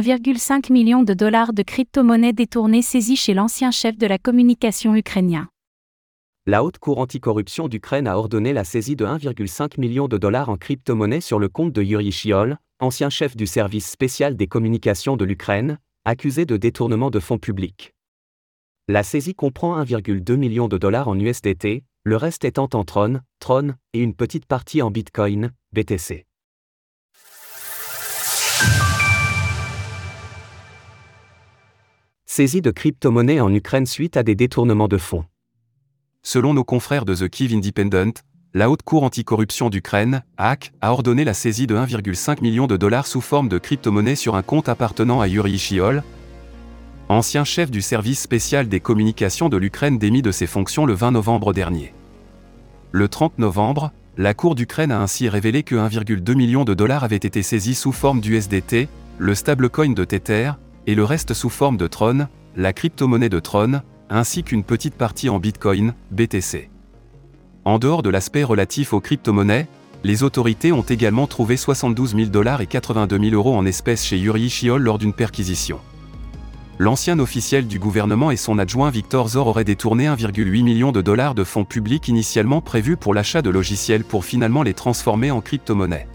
1,5 million de dollars de crypto-monnaies détournées saisies chez l'ancien chef de la communication ukrainien. La Haute Cour anticorruption d'Ukraine a ordonné la saisie de 1,5 million de dollars en crypto-monnaies sur le compte de Yuri Shiol, ancien chef du service spécial des communications de l'Ukraine, accusé de détournement de fonds publics. La saisie comprend 1,2 million de dollars en USDT, le reste étant en Tron, Tron, et une petite partie en Bitcoin, BTC. Saisie de crypto-monnaies en Ukraine suite à des détournements de fonds. Selon nos confrères de The Kiev Independent, la Haute Cour anticorruption d'Ukraine, HAC, a ordonné la saisie de 1,5 million de dollars sous forme de crypto-monnaies sur un compte appartenant à Yuri Shiol, ancien chef du service spécial des communications de l'Ukraine démis de ses fonctions le 20 novembre dernier. Le 30 novembre, la Cour d'Ukraine a ainsi révélé que 1,2 million de dollars avaient été saisis sous forme d'USDT, le stablecoin de Tether, et le reste sous forme de Tron, la crypto-monnaie de Tron, ainsi qu'une petite partie en Bitcoin, BTC. En dehors de l'aspect relatif aux crypto-monnaies, les autorités ont également trouvé 72 000 dollars et 82 000 euros en espèces chez Yuri Shiol lors d'une perquisition. L'ancien officiel du gouvernement et son adjoint Victor Zor auraient détourné 1,8 million de dollars de fonds publics initialement prévus pour l'achat de logiciels pour finalement les transformer en crypto-monnaies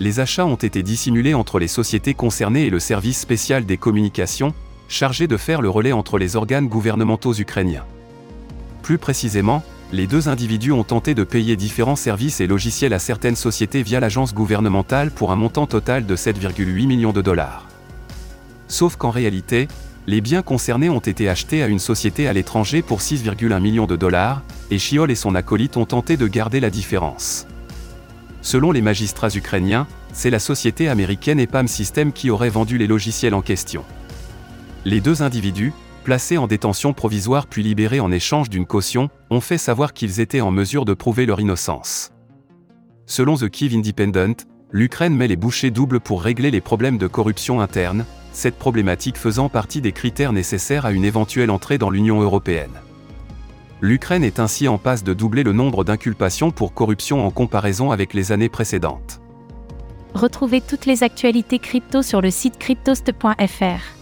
les achats ont été dissimulés entre les sociétés concernées et le service spécial des communications, chargé de faire le relais entre les organes gouvernementaux ukrainiens. Plus précisément, les deux individus ont tenté de payer différents services et logiciels à certaines sociétés via l'agence gouvernementale pour un montant total de 7,8 millions de dollars. Sauf qu'en réalité, les biens concernés ont été achetés à une société à l'étranger pour 6,1 millions de dollars, et Chiol et son acolyte ont tenté de garder la différence. Selon les magistrats ukrainiens, c'est la société américaine EPAM System qui aurait vendu les logiciels en question. Les deux individus, placés en détention provisoire puis libérés en échange d'une caution, ont fait savoir qu'ils étaient en mesure de prouver leur innocence. Selon The Kiev Independent, l'Ukraine met les bouchées doubles pour régler les problèmes de corruption interne, cette problématique faisant partie des critères nécessaires à une éventuelle entrée dans l'Union européenne. L'Ukraine est ainsi en passe de doubler le nombre d'inculpations pour corruption en comparaison avec les années précédentes. Retrouvez toutes les actualités crypto sur le site cryptost.fr.